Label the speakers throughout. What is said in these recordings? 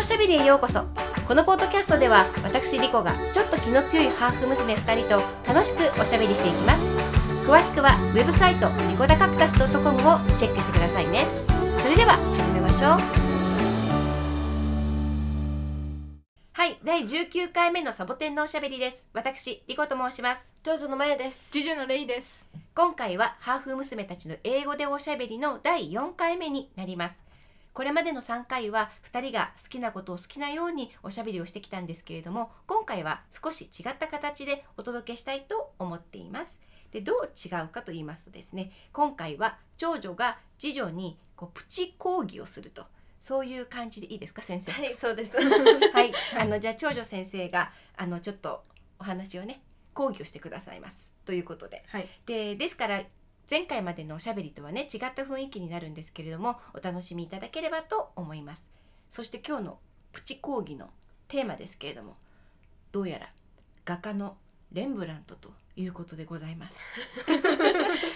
Speaker 1: おしゃべりへようこそ。このポッドキャストでは私リコがちょっと気の強いハーフ娘2人と楽しくおしゃべりしていきます。詳しくはウェブサイトリコダカクタス .com をチェックしてくださいね。それでは始めましょう。はい第19回目のサボテンのおしゃべりです。私リコと申します。
Speaker 2: ジョジョのまやです。
Speaker 3: ジュジュのレイです。
Speaker 1: 今回はハーフ娘たちの英語でおしゃべりの第4回目になりますこれまでの3回は2人が好きなことを好きなようにおしゃべりをしてきたんですけれども今回は少し違った形でお届けしたいと思っています。でどう違うかと言いますとですね今回は長女が次女にこうプチ講義をすると。そういう感じでいいですか先生？
Speaker 2: はい、そうです。
Speaker 1: はい、あのじゃあ長女先生があのちょっとお話をね講義をしてくださいます。ということで。
Speaker 3: はい。
Speaker 1: でですから前回までのおしゃべりとはね違った雰囲気になるんですけれどもお楽しみいただければと思いますそして今日のプチ講義のテーマですけれどもどうやら画家のレンブラントということでございます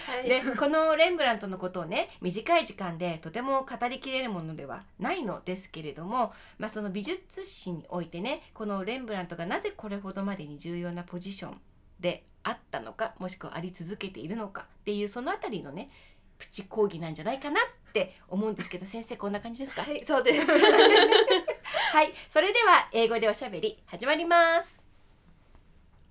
Speaker 2: はい。
Speaker 1: でこのレンブラントのことをね短い時間でとても語りきれるものではないのですけれども、まあ、その美術史においてねこのレンブラントがなぜこれほどまでに重要なポジションであったのかもしくはあり続けているのかっていうそのあたりのねプチ講義なんじゃないかなって思うんですけど先生こんな感じですか
Speaker 2: はい、そうです。
Speaker 1: はいそれでは英語でおしゃべり始まります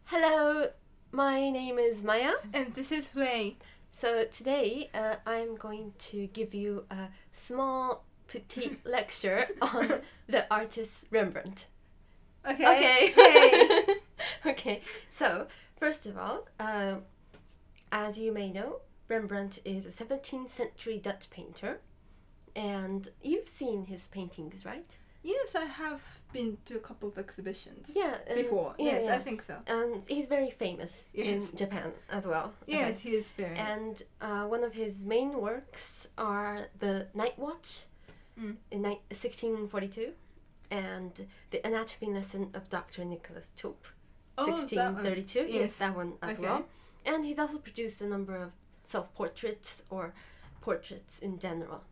Speaker 2: Hello, my name is Maya.
Speaker 3: And this is Ray.
Speaker 2: So today uh, I'm going to give you a small petite lecture on the artist Rembrandt.
Speaker 3: Okay.
Speaker 2: Okay. Okay. So first of all, uh, as you may know, Rembrandt is a 17th century Dutch painter, and you've seen his paintings, right?
Speaker 3: yes, I have been to a couple of exhibitions
Speaker 2: Yeah. and-
Speaker 3: before.
Speaker 2: yeah,
Speaker 3: yes,
Speaker 2: yeah.
Speaker 3: I think so.
Speaker 2: Um, he's very famous
Speaker 3: Yes.
Speaker 2: in Japan as well.
Speaker 3: Yes, he is very.
Speaker 2: And uh, one of his main works are the Night Watch
Speaker 3: Mm.
Speaker 2: in ni- 1642 and the Anatomy Lesson of Dr. Nicholas Tulp,
Speaker 3: Oh,
Speaker 2: 1632. Yes.
Speaker 3: Yes.
Speaker 2: that one as
Speaker 3: Okay.
Speaker 2: well. And he's also produced a number of self portraits or portraits in general.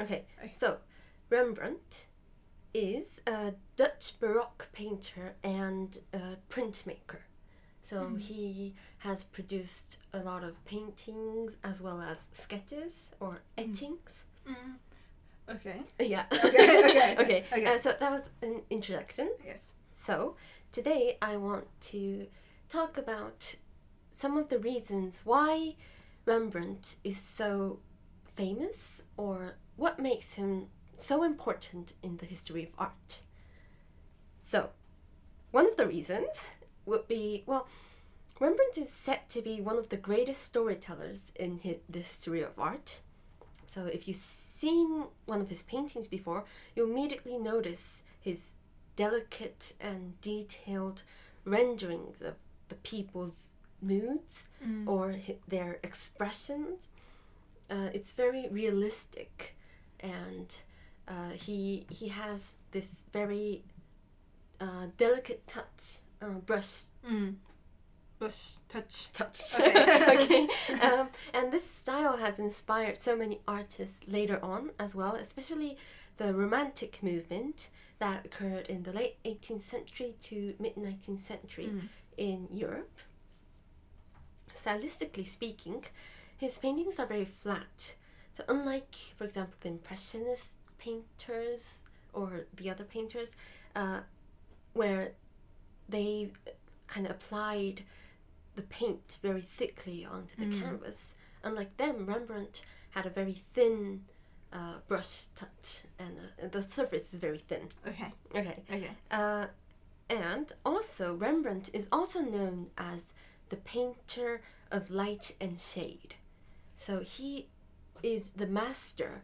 Speaker 2: Okay, so Rembrandt is a Dutch Baroque painter and a printmaker. So
Speaker 3: Mm.
Speaker 2: he has produced a lot of paintings as well as sketches or etchings.
Speaker 3: Mm. Okay.
Speaker 2: Yeah.
Speaker 3: Okay, okay,
Speaker 2: okay.
Speaker 3: okay.
Speaker 2: Uh, so that was an introduction.
Speaker 3: Yes.
Speaker 2: So today I want to talk about some of the reasons why Rembrandt is so famous or what makes him so important in the history of art. So, one of the reasons would be well, Rembrandt is said to be one of the greatest storytellers in hi- the history of art. So, if you've seen one of his paintings before, you'll immediately notice his delicate and detailed renderings of the people's moods
Speaker 3: Mm.
Speaker 2: or hi- their expressions. Uh, it's very realistic, and uh, he he has this very uh, delicate touch, uh, brush
Speaker 3: Mm. Bush touch.
Speaker 2: touch.
Speaker 3: Okay.
Speaker 2: okay. Um, and this style has inspired so many artists later on as well, especially the Romantic movement that occurred in the late 18th century to mid 19th century
Speaker 3: Mm.
Speaker 2: in Europe. Stylistically speaking, his paintings are very flat. So, unlike, for example, the Impressionist painters or the other painters, uh, where they kind of applied the paint very thickly onto the
Speaker 3: Mm.
Speaker 2: canvas, unlike them, Rembrandt had a very thin uh, brush touch, and uh, the surface is very thin.
Speaker 3: Okay.
Speaker 2: Okay.
Speaker 3: Okay.
Speaker 2: Uh, and also, Rembrandt is also known as the painter of light and shade. So he is the master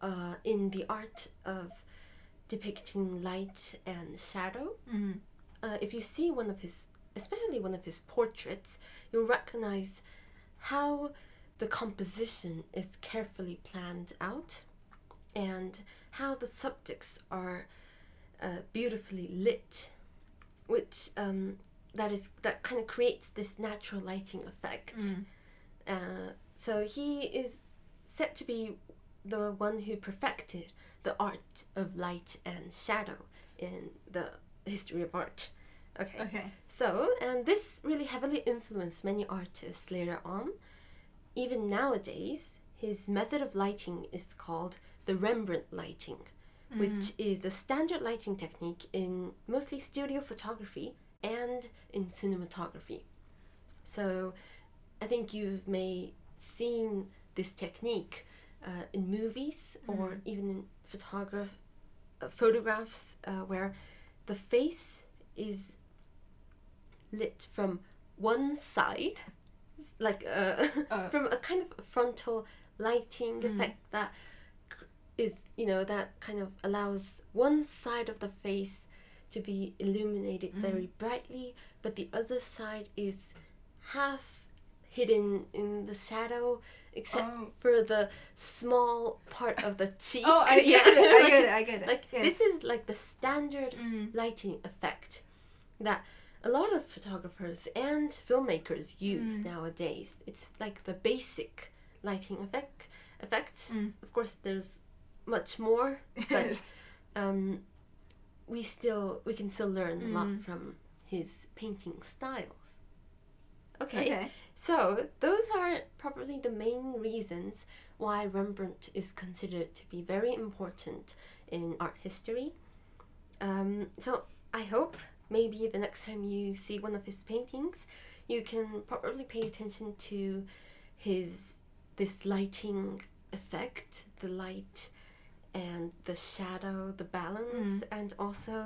Speaker 2: uh, in the art of depicting light and shadow.
Speaker 3: Mm.
Speaker 2: Uh, if you see one of his, especially one of his portraits, you'll recognize how the composition is carefully planned out and how the subjects are uh, beautifully lit, which um, that is that kind of creates this natural lighting effect.
Speaker 3: Mm.
Speaker 2: Uh, so he is said to be the one who perfected the art of light and shadow in the history of art. Okay.
Speaker 3: Okay.
Speaker 2: So, and this really heavily influenced many artists later on. Even nowadays, his method of lighting is called the Rembrandt lighting, which is a standard lighting technique in mostly studio photography and in cinematography. So, I think you may seen this technique uh, in movies or even in photograph uh, photographs uh, where the face is lit from one side, like uh,
Speaker 3: Uh.
Speaker 2: from a kind of frontal lighting effect that is, you know, that kind of allows one side of the face to be illuminated very brightly, but the other side is half hidden in the shadow, except
Speaker 3: Oh.
Speaker 2: for the small part of the cheek.
Speaker 3: Oh, I get it. I get it. I get it.
Speaker 2: like this is like the standard
Speaker 1: Mm.
Speaker 2: lighting effect that a lot of photographers and filmmakers use
Speaker 3: Mm.
Speaker 2: nowadays. It's like the basic lighting effect effects.
Speaker 3: Mm.
Speaker 2: Of course, there's much more, but um, we still we can still learn a lot
Speaker 1: Mm.
Speaker 2: from his painting styles. Okay.
Speaker 3: Okay.
Speaker 2: So, those are probably the main reasons why Rembrandt is considered to be very important in art history. Um, so, I hope maybe the next time you see one of his paintings, you can probably pay attention to his this lighting effect, the light and the shadow, the balance, and also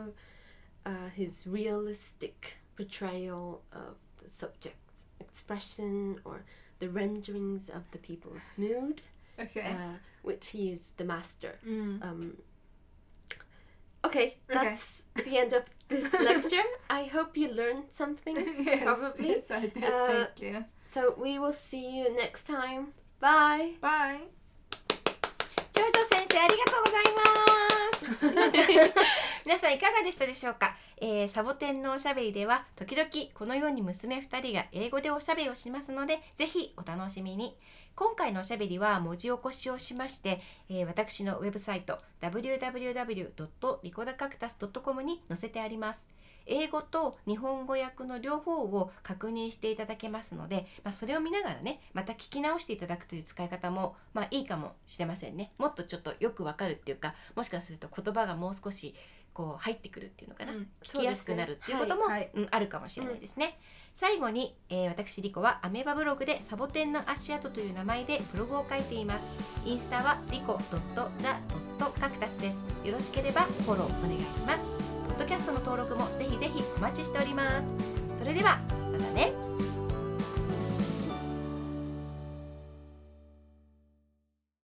Speaker 2: uh, his realistic portrayal of the subject's expression or the renderings of the people's mood,
Speaker 3: Okay.
Speaker 2: uh, which he is the master.
Speaker 1: Mm.
Speaker 2: Um, okay, that's the end of this lecture. I hope you learned something.
Speaker 3: yes.
Speaker 2: probably.
Speaker 3: Yes, I did.
Speaker 2: Uh,
Speaker 3: Thank you.
Speaker 2: So we will see you next time. Bye.
Speaker 3: Bye.
Speaker 1: ジョジョ先生ありがとうございます 皆さんいかがでしたでしょうか、えーサボテンのおしゃべりでは時々このように娘2人が英語でおしゃべりをしますのでぜひお楽しみに。今回のおしゃべりは文字起こしをしまして、えー私のウェブサイト www.ricodacactus.com に載せてあります。英語と日本語訳の両方を確認していただけますので、まあ、それを見ながらねまた聞き直していただくという使い方も、まあ、いいかもしれませんね。もっとちょっとよくわかるっていうかもしかすると言葉がもう少しこう入ってくるっていうのかな、
Speaker 3: うん
Speaker 1: 聞きやすくなるっていうことも、うん、あるかもしれないですね、最後に、えー私リコはアメーバブログでサボテンの足跡という名前でブログを書いています。インスタはリコ .the.cactus です。よろしければフォローお願いします。ポッドキャストの登録もぜひぜひお待ちしております。それではまたね